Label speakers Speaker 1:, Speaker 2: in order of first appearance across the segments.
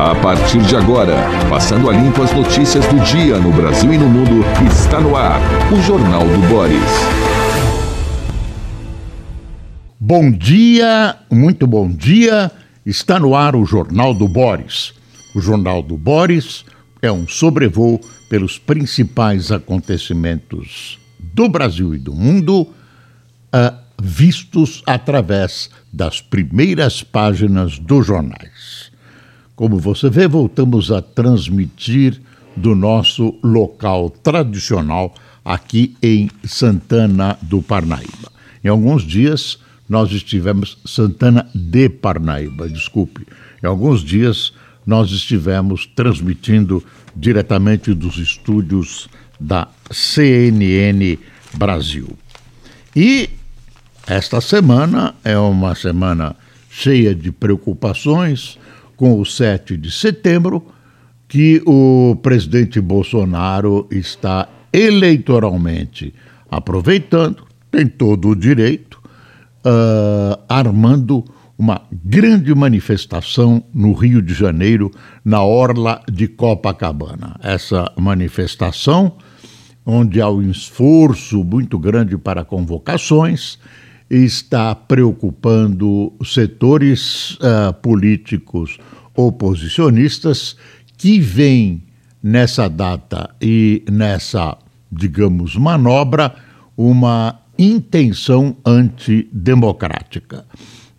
Speaker 1: A partir de agora, passando a limpo as notícias do dia no Brasil e no mundo, está no ar o Jornal do Boris.
Speaker 2: Bom dia, muito bom dia. Está no ar o Jornal do Boris. O Jornal do Boris é um sobrevoo pelos principais acontecimentos do Brasil e do mundo, uh, vistos através das primeiras páginas dos jornais. Como você vê, voltamos a transmitir do nosso local tradicional aqui em Santana do Parnaíba. Em alguns dias nós estivemos Santana de Parnaíba, desculpe. Em alguns dias nós estivemos transmitindo diretamente dos estúdios da CNN Brasil. E esta semana é uma semana cheia de preocupações com o 7 de setembro, que o presidente Bolsonaro está eleitoralmente aproveitando, tem todo o direito, uh, armando uma grande manifestação no Rio de Janeiro, na orla de Copacabana. Essa manifestação, onde há um esforço muito grande para convocações, está preocupando setores uh, políticos oposicionistas que veem nessa data e nessa, digamos, manobra uma intenção antidemocrática.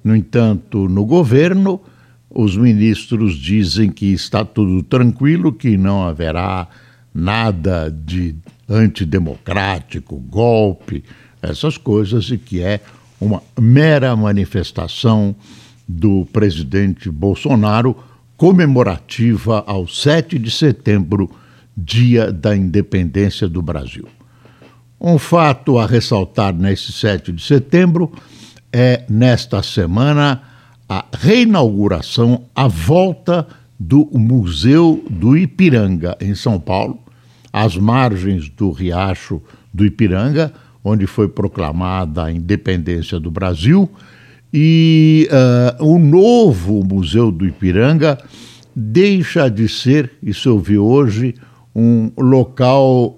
Speaker 2: No entanto, no governo, os ministros dizem que está tudo tranquilo, que não haverá nada de antidemocrático, golpe, essas coisas, e que é uma mera manifestação do presidente Bolsonaro comemorativa ao 7 de setembro, dia da independência do Brasil. Um fato a ressaltar nesse 7 de setembro é, nesta semana, a reinauguração, a volta do Museu do Ipiranga, em São Paulo, às margens do Riacho do Ipiranga, onde foi proclamada a independência do Brasil. E uh, o novo Museu do Ipiranga deixa de ser, isso eu vi hoje, um local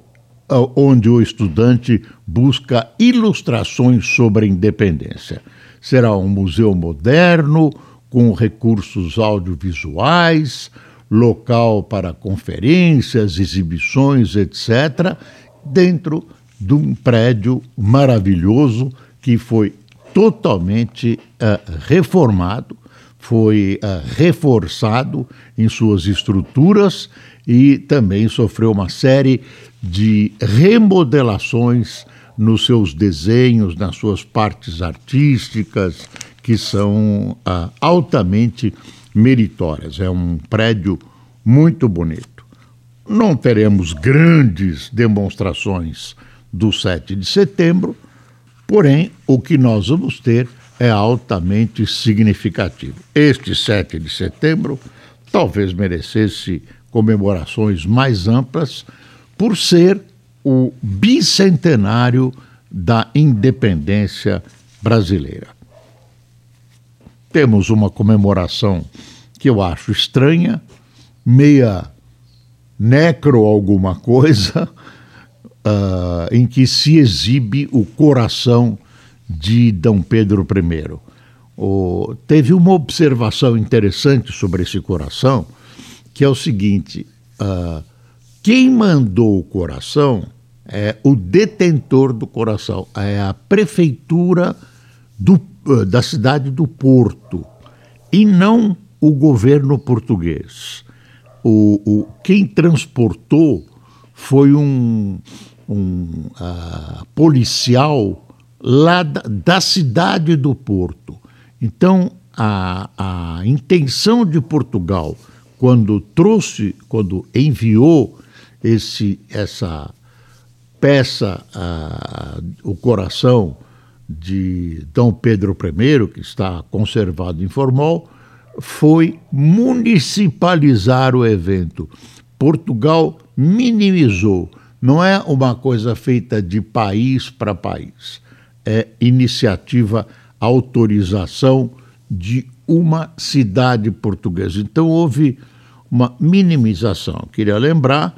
Speaker 2: onde o estudante busca ilustrações sobre a independência. Será um museu moderno, com recursos audiovisuais, local para conferências, exibições, etc., dentro de um prédio maravilhoso que foi totalmente uh, reformado, foi uh, reforçado em suas estruturas e também sofreu uma série de remodelações nos seus desenhos, nas suas partes artísticas, que são ah, altamente meritórias. É um prédio muito bonito. Não teremos grandes demonstrações do 7 de setembro, porém, o que nós vamos ter é altamente significativo. Este 7 de setembro talvez merecesse comemorações mais amplas por ser o bicentenário da independência brasileira. Temos uma comemoração que eu acho estranha, meia necro alguma coisa, uh, em que se exibe o coração de Dom Pedro I. Teve uma observação interessante sobre esse coração, que é o seguinte: uh, quem mandou o coração é o detentor do coração, é a prefeitura do, uh, da cidade do Porto, e não o governo português. O, o quem transportou foi um, um uh, policial lá da, da cidade do Porto. Então, a, a intenção de Portugal quando trouxe, quando enviou esse, essa peça, o coração de Dom Pedro I, que está conservado em Formol, foi municipalizar o evento. Portugal minimizou. Não é uma coisa feita de país para país. É iniciativa, autorização de uma cidade portuguesa. Então houve uma minimização. Queria lembrar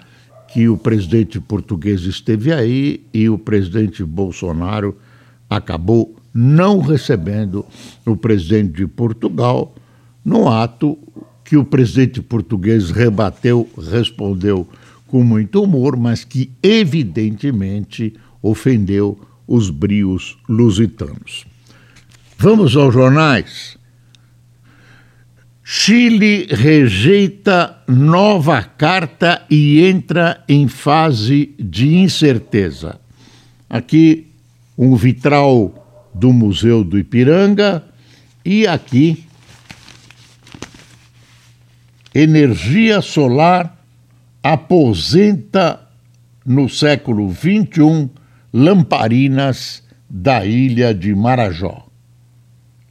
Speaker 2: que o presidente português esteve aí e o presidente Bolsonaro acabou não recebendo o presidente de Portugal no ato que o presidente português rebateu, respondeu com muito humor, mas que evidentemente ofendeu os brios lusitanos. Vamos aos jornais. Chile rejeita nova carta e entra em fase de incerteza. Aqui um vitral do Museu do Ipiranga e aqui energia solar aposenta no século XXI lamparinas da ilha de Marajó.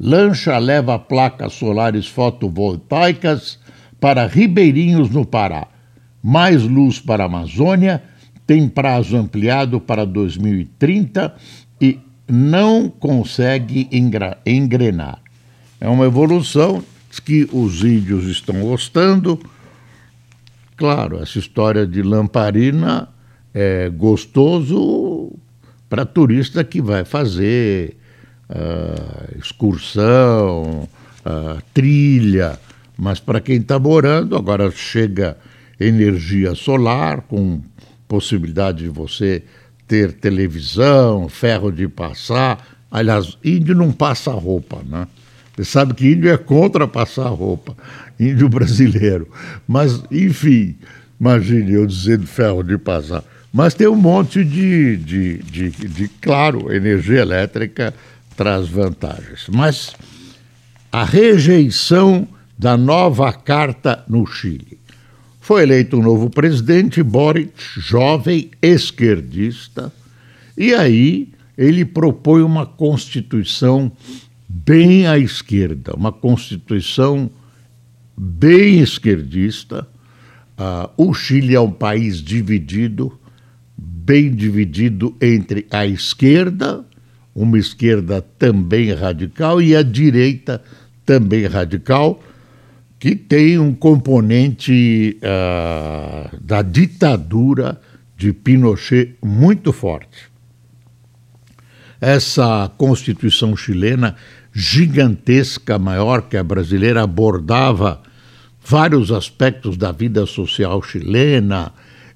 Speaker 2: Lancha leva placas solares fotovoltaicas para Ribeirinhos, no Pará. Mais luz para a Amazônia, tem prazo ampliado para 2030 e não consegue engrenar. É uma evolução que os índios estão gostando. Claro, essa história de lamparina é gostoso para turista que vai fazer uh, excursão, uh, trilha, mas para quem está morando, agora chega energia solar, com possibilidade de você ter televisão, ferro de passar. Aliás, índio não passa roupa, né? Você sabe que índio é contra passar roupa, índio brasileiro. Mas, enfim, imagine eu dizendo ferro de passar. Mas tem um monte de, de, de, de claro, energia elétrica traz vantagens. Mas a rejeição da nova carta no Chile. Foi eleito um novo presidente, Boric, jovem esquerdista, e aí ele propõe uma constituição bem à esquerda, uma constituição bem esquerdista. Uh, o Chile é um país dividido, bem dividido entre a esquerda uma esquerda também radical e a direita também radical, que tem um componente uh, da ditadura de Pinochet muito forte. Essa Constituição chilena, gigantesca, maior que a brasileira, abordava vários aspectos da vida social chilena,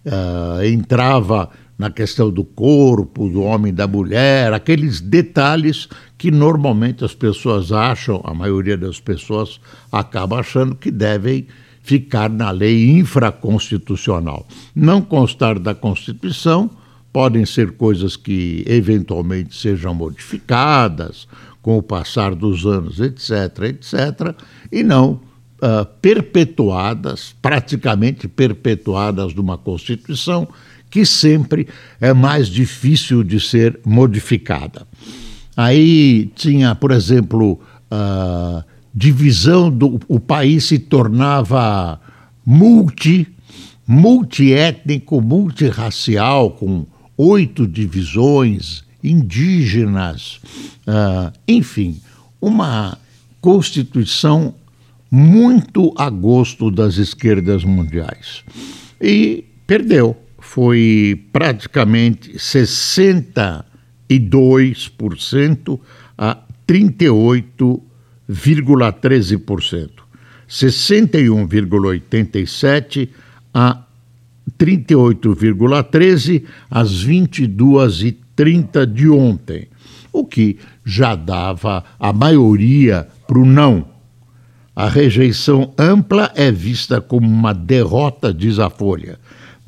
Speaker 2: uh, entrava na questão do corpo, do homem e da mulher, aqueles detalhes que normalmente as pessoas acham, a maioria das pessoas acaba achando que devem ficar na lei infraconstitucional. Não constar da Constituição podem ser coisas que eventualmente sejam modificadas com o passar dos anos, etc., etc., e não uh, perpetuadas, praticamente perpetuadas numa Constituição que sempre é mais difícil de ser modificada. Aí tinha, por exemplo, a divisão do o país se tornava multi multiétnico, multirracial, com oito divisões indígenas, uh, enfim, uma constituição muito a gosto das esquerdas mundiais. E perdeu foi praticamente 62% a 38,13%. 61,87% a 38,13% às 22h30 de ontem, o que já dava a maioria para o não. A rejeição ampla é vista como uma derrota, diz a Folha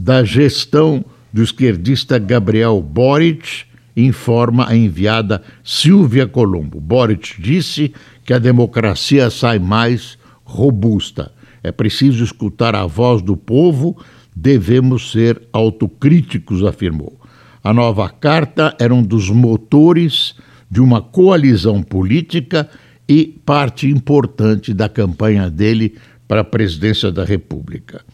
Speaker 2: da gestão do esquerdista Gabriel Boric, informa a enviada Silvia Colombo. Boric disse que a democracia sai mais robusta. É preciso escutar a voz do povo, devemos ser autocríticos, afirmou. A nova carta era um dos motores de uma coalizão política e parte importante da campanha dele para a presidência da República.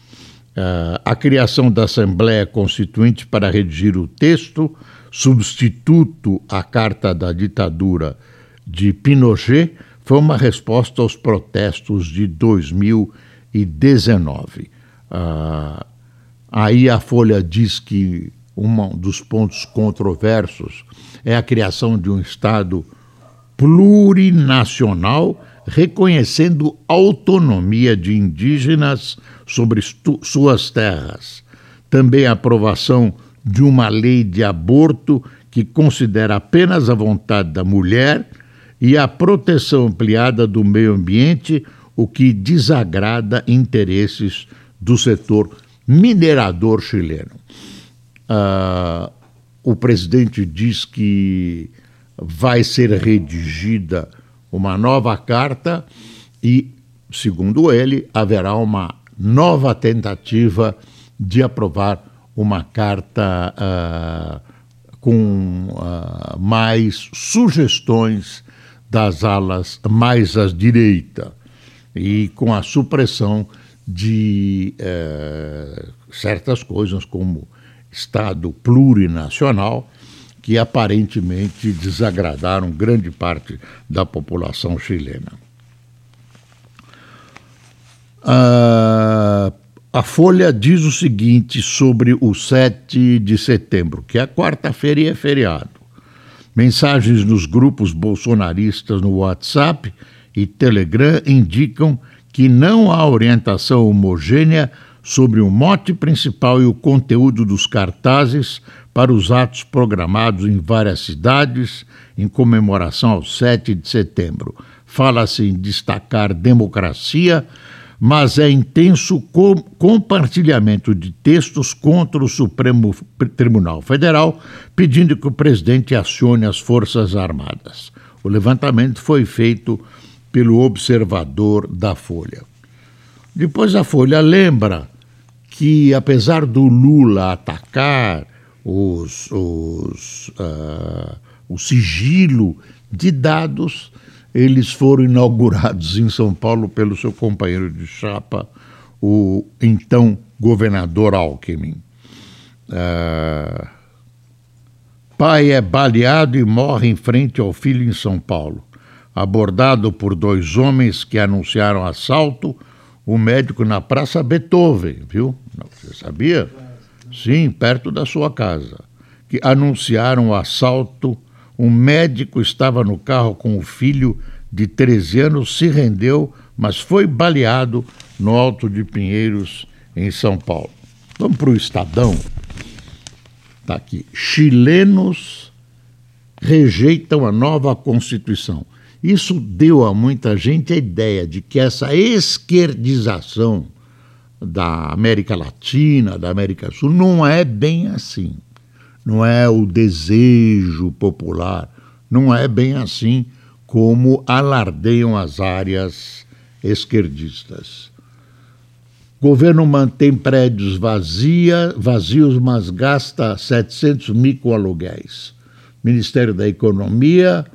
Speaker 2: Uh, a criação da Assembleia Constituinte para redigir o texto, substituto à Carta da Ditadura de Pinochet, foi uma resposta aos protestos de 2019. Ah, aí a Folha diz que um dos pontos controversos é a criação de um Estado plurinacional reconhecendo autonomia de indígenas sobre suas terras. Também a aprovação de uma lei de aborto que considera apenas a vontade da mulher e a proteção ampliada do meio ambiente, o que desagrada interesses do setor minerador chileno. Uh, o presidente diz que vai ser redigida uma nova carta e, segundo ele, haverá uma nova tentativa de aprovar uma carta uh, com uh, mais sugestões das alas mais à direita e com a supressão de uh, certas coisas como Estado plurinacional que aparentemente desagradaram grande parte da população chilena. Uh, a Folha diz o seguinte sobre o 7 de setembro, que é quarta-feira e é feriado. Mensagens nos grupos bolsonaristas no WhatsApp e Telegram indicam que não há orientação homogênea sobre o mote principal e o conteúdo dos cartazes para os atos programados em várias cidades em comemoração ao 7 de setembro. Fala-se em destacar democracia, mas é intenso com compartilhamento de textos contra o Supremo Tribunal Federal, pedindo que o presidente acione as Forças Armadas. O levantamento foi feito pelo observador da Folha. Depois a Folha lembra que, apesar do Lula atacar os, os, uh, o sigilo de dados, eles foram inaugurados em São Paulo pelo seu companheiro de chapa, o então governador Alckmin. Uh, pai é baleado e morre em frente ao filho em São Paulo. Abordado por dois homens que anunciaram assalto, o médico na Praça Beethoven, viu? Você sabia? Sim, perto da sua casa. Que anunciaram o assalto um médico estava no carro com o filho de 13 anos, se rendeu, mas foi baleado no Alto de Pinheiros, em São Paulo. Vamos para o Estadão. Está aqui. Chilenos rejeitam a nova Constituição. Isso deu a muita gente a ideia de que essa esquerdização da América Latina, da América Sul, não é bem assim não é o desejo popular, não é bem assim como alardeiam as áreas esquerdistas. Governo mantém prédios vazia, vazios, mas gasta 700 mil com aluguéis. Ministério da Economia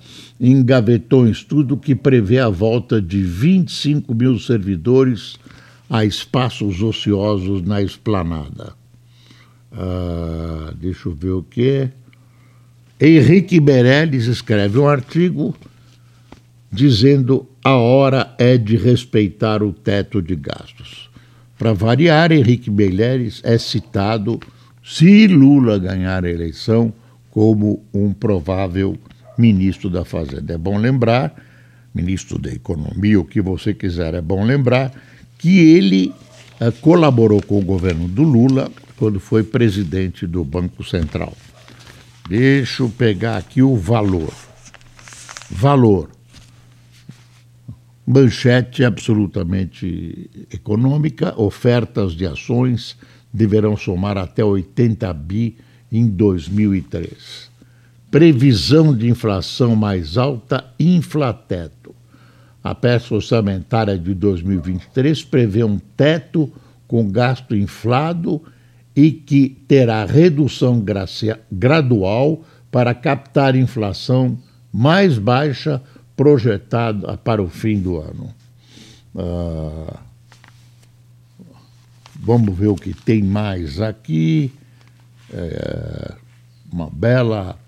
Speaker 2: engavetou um estudo que prevê a volta de 25 mil servidores a espaços ociosos na esplanada. Uh, deixa eu ver o que. Henrique Meirelles escreve um artigo dizendo a hora é de respeitar o teto de gastos. Para variar, Henrique Meirelles é citado, se Lula ganhar a eleição, como um provável ministro da Fazenda. É bom lembrar, ministro da Economia, o que você quiser, é bom lembrar que ele uh, colaborou com o governo do Lula quando foi presidente do Banco Central. Deixa eu pegar aqui o valor. Valor. Manchete absolutamente econômica, ofertas de ações deverão somar até 80 bi em 2003. Previsão de inflação mais alta, inflateto. A peça orçamentária de 2023 prevê um teto com gasto inflado e que terá redução gradual para captar inflação mais baixa projetada para o fim do ano. Uh, vamos ver o que tem mais aqui. É, uma bela.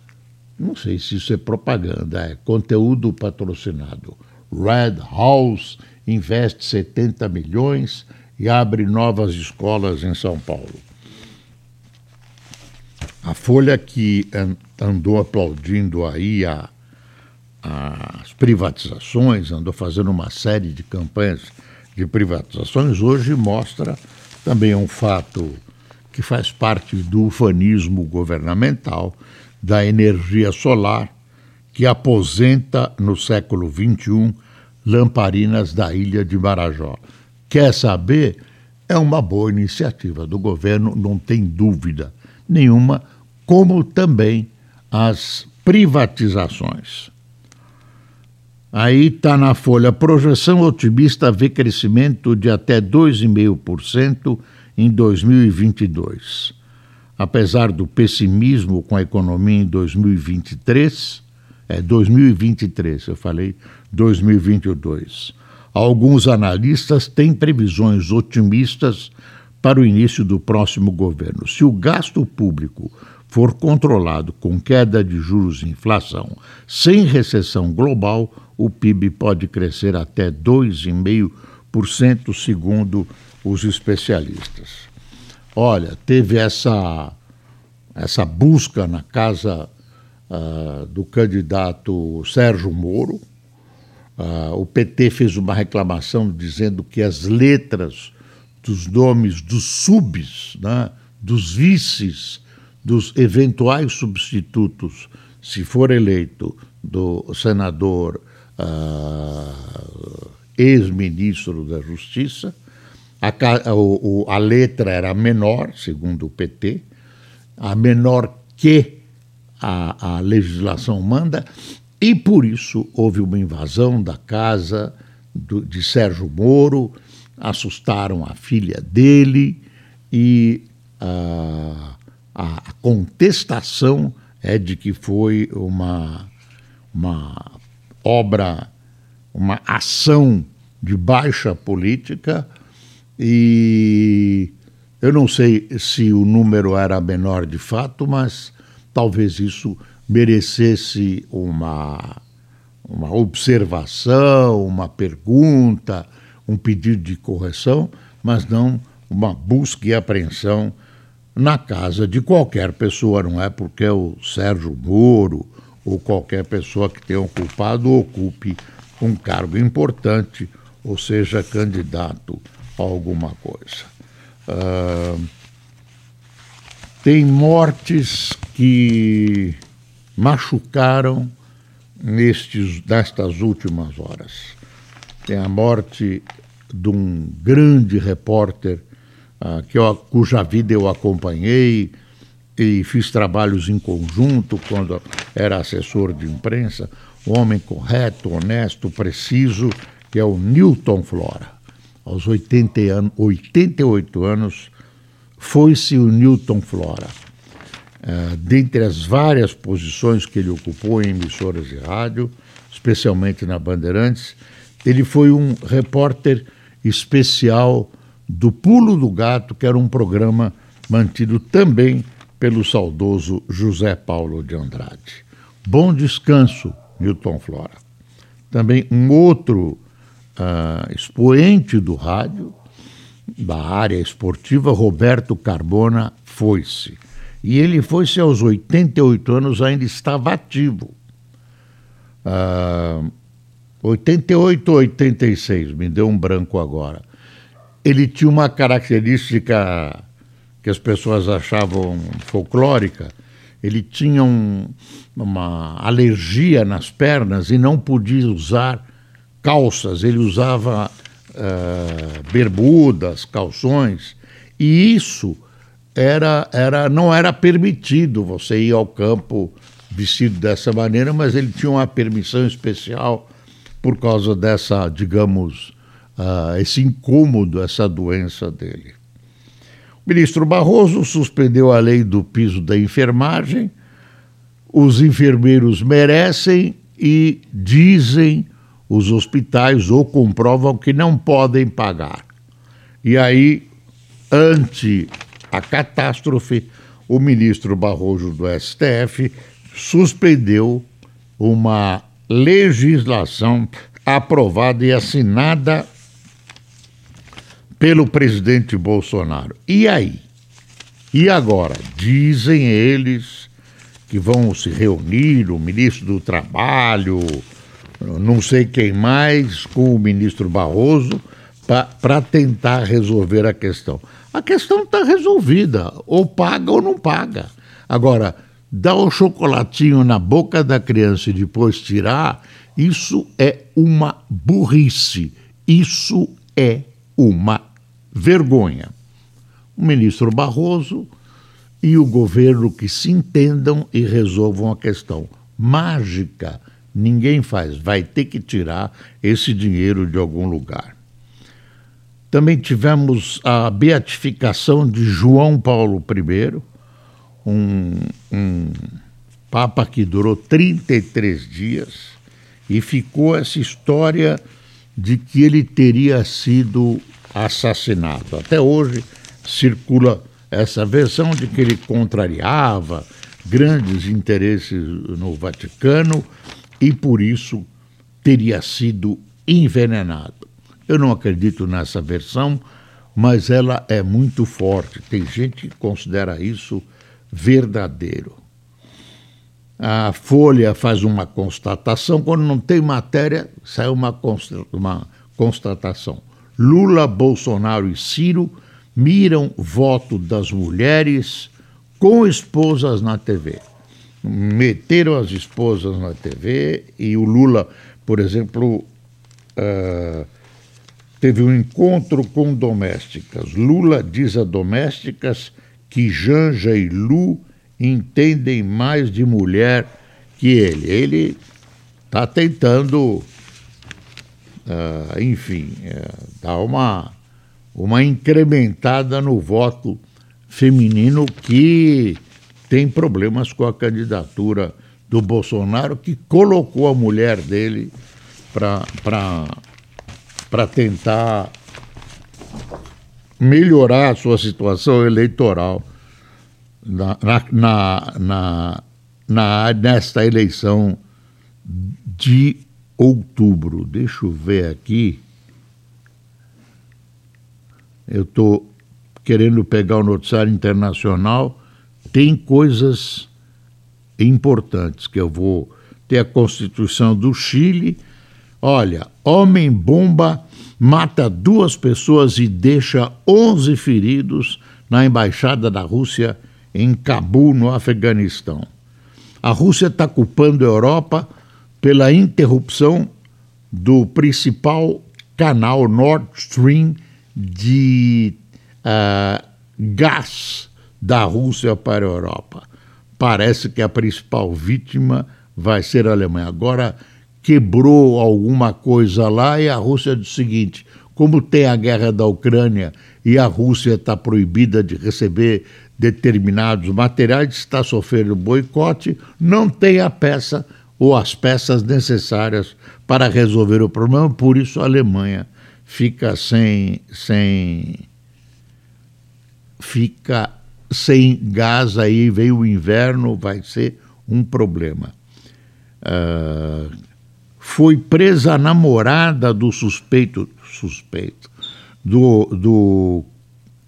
Speaker 2: Não sei se isso é propaganda, é conteúdo patrocinado. Red House investe 70 milhões e abre novas escolas em São Paulo. A Folha que andou aplaudindo aí a, as privatizações, andou fazendo uma série de campanhas de privatizações, hoje mostra também um fato que faz parte do ufanismo governamental da energia solar, que aposenta no século XXI lamparinas da ilha de Marajó. Quer saber? É uma boa iniciativa do governo, não tem dúvida nenhuma, como também as privatizações. Aí está na folha: projeção otimista vê crescimento de até 2,5% em 2022. Apesar do pessimismo com a economia em 2023, é 2023, eu falei 2022. Alguns analistas têm previsões otimistas para o início do próximo governo. Se o gasto público for controlado com queda de juros e inflação, sem recessão global, o PIB pode crescer até 2,5%, segundo os especialistas. Olha, teve essa, essa busca na casa uh, do candidato Sérgio Moro. Uh, o PT fez uma reclamação dizendo que as letras dos nomes dos subs, né, dos vices, dos eventuais substitutos, se for eleito, do senador uh, ex-ministro da Justiça. A, o, a letra era menor, segundo o PT, a menor que a, a legislação manda, e por isso houve uma invasão da casa do, de Sérgio Moro, assustaram a filha dele e uh, a contestação é de que foi uma, uma obra, uma ação de baixa política e eu não sei se o número era menor de fato, mas talvez isso merecesse uma, uma observação, uma pergunta, um pedido de correção, mas não uma busca e apreensão na casa de qualquer pessoa, não é porque é o Sérgio Moro ou qualquer pessoa que tenha um culpado ocupe um cargo importante ou seja candidato alguma coisa. Uh, tem mortes que machucaram nestes, nestas últimas horas. Tem a morte de um grande repórter uh, que eu, cuja vida eu acompanhei e fiz trabalhos em conjunto quando era assessor de imprensa, um homem correto, honesto, preciso, que é o Newton Flora. Aos 80 anos, 88 anos, foi-se o Newton Flora. Uh, dentre as várias posições que ele ocupou em emissoras de rádio, especialmente na Bandeirantes, ele foi um repórter especial do Pulo do Gato, que era um programa mantido também pelo saudoso José Paulo de Andrade. Bom descanso, Milton Flora. Também um outro uh, expoente do rádio, da área esportiva, Roberto Carbona, foi-se. E ele foi-se aos 88 anos, ainda estava ativo. Uh, 88 ou 86, me deu um branco agora. Ele tinha uma característica que as pessoas achavam folclórica, ele tinha um, uma alergia nas pernas e não podia usar calças, ele usava uh, bermudas, calções, e isso era, era, não era permitido você ir ao campo vestido dessa maneira, mas ele tinha uma permissão especial por causa dessa, digamos, uh, esse incômodo, essa doença dele. O ministro Barroso suspendeu a lei do piso da enfermagem. Os enfermeiros merecem e dizem os hospitais ou comprovam que não podem pagar. E aí, ante a catástrofe, o ministro Barroso do STF suspendeu uma legislação aprovada e assinada pelo presidente Bolsonaro. E aí? E agora? Dizem eles que vão se reunir, o ministro do Trabalho, não sei quem mais, com o ministro Barroso, para tentar resolver a questão. A questão está resolvida, ou paga ou não paga. Agora, dar o chocolatinho na boca da criança e depois tirar, isso é uma burrice, isso é uma vergonha. O ministro Barroso e o governo que se entendam e resolvam a questão. Mágica ninguém faz, vai ter que tirar esse dinheiro de algum lugar. Também tivemos a beatificação de João Paulo I, um, um Papa que durou 33 dias e ficou essa história de que ele teria sido assassinado. Até hoje circula essa versão de que ele contrariava grandes interesses no Vaticano e por isso teria sido envenenado. Eu não acredito nessa versão, mas ela é muito forte. Tem gente que considera isso verdadeiro. A Folha faz uma constatação, quando não tem matéria, sai uma, uma constatação. Lula, Bolsonaro e Ciro miram voto das mulheres com esposas na TV. Meteram as esposas na TV e o Lula, por exemplo, uh, teve um encontro com domésticas. Lula diz a domésticas que Janja e Lu entendem mais de mulher que ele. Ele está tentando, uh, enfim, uh, dar uma uma incrementada no voto feminino que tem problemas com a candidatura do Bolsonaro, que colocou a mulher dele para tentar melhorar a sua situação eleitoral na, na, na, na, nesta eleição de outubro. Deixa eu ver aqui. Eu estou querendo pegar o noticiário internacional, tem coisas importantes que eu vou ter a Constituição do Chile. Olha, homem-bomba mata duas pessoas e deixa 11 feridos na embaixada da Rússia em Cabul, no Afeganistão. A Rússia está culpando a Europa pela interrupção do principal canal Nord Stream de uh, gás da Rússia para a Europa. Parece que a principal vítima vai ser a Alemanha. Agora quebrou alguma coisa lá e a Rússia diz o seguinte: como tem a guerra da Ucrânia e a Rússia está proibida de receber determinados materiais, está sofrendo boicote, não tem a peça ou as peças necessárias para resolver o problema, por isso a Alemanha fica sem, sem fica sem gás aí, veio o inverno, vai ser um problema. Uh, foi presa a namorada do suspeito, suspeito, do, do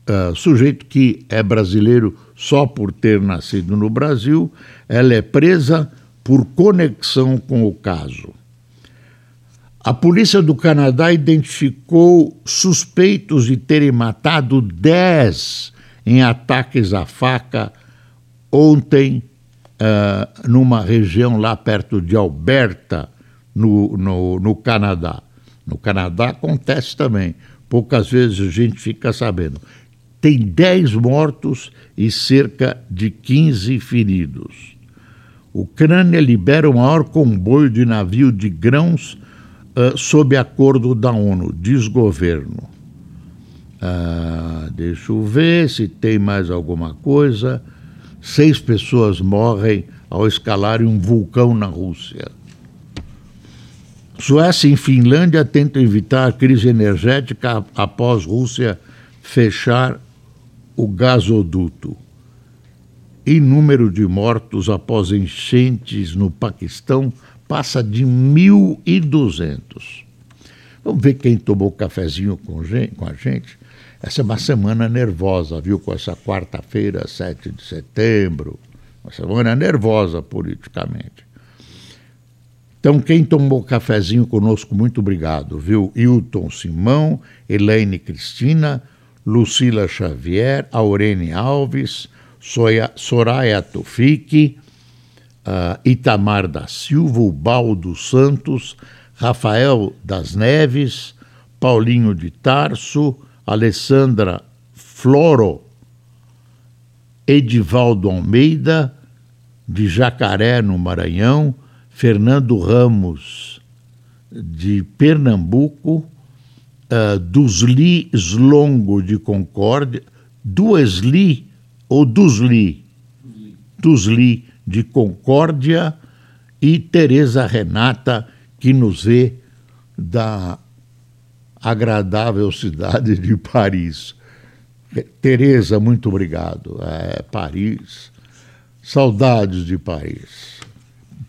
Speaker 2: uh, sujeito que é brasileiro só por ter nascido no Brasil, ela é presa por conexão com o caso. A polícia do Canadá identificou suspeitos de terem matado 10 em ataques à faca ontem, uh, numa região lá perto de Alberta, no, no, no Canadá. No Canadá acontece também. Poucas vezes a gente fica sabendo. Tem 10 mortos e cerca de 15 feridos. Ucrânia libera o maior comboio de navio de grãos uh, sob acordo da ONU, diz governo. Uh, deixa eu ver se tem mais alguma coisa. Seis pessoas morrem ao escalarem um vulcão na Rússia. Suécia e Finlândia tentam evitar a crise energética após Rússia fechar o gasoduto. E número de mortos após enchentes no Paquistão passa de 1.200. Vamos ver quem tomou cafezinho com, com a gente. Essa é uma semana nervosa, viu? Com essa quarta-feira, 7 de setembro. Uma semana nervosa politicamente. Então, quem tomou cafezinho conosco, muito obrigado, viu? Hilton Simão, Elaine Cristina, Lucila Xavier, Aurene Alves, Soia, Soraya Tofik, uh, Itamar da Silva, Baldo Santos, Rafael das Neves, Paulinho de Tarso, Alessandra Floro, Edivaldo Almeida, de Jacaré, no Maranhão, Fernando Ramos, de Pernambuco, uh, Dusli Slongo, de Concórdia, Duesli ou Dusli, Dusli, de Concórdia, e Tereza Renata, que nos vê da agradável cidade de Paris. Tereza, muito obrigado. É, Paris, saudades de Paris.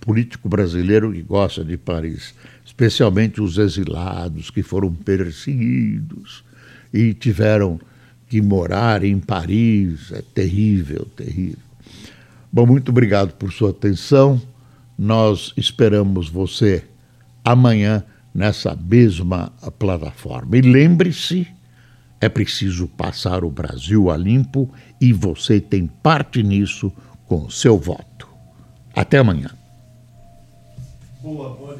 Speaker 2: Político brasileiro que gosta de Paris, especialmente os exilados que foram perseguidos e tiveram que morar em Paris. É terrível, terrível. Bom, muito obrigado por sua atenção. Nós esperamos você amanhã nessa mesma plataforma. E lembre-se, é preciso passar o Brasil a limpo e você tem parte nisso com o seu voto. Até amanhã. Boa, boa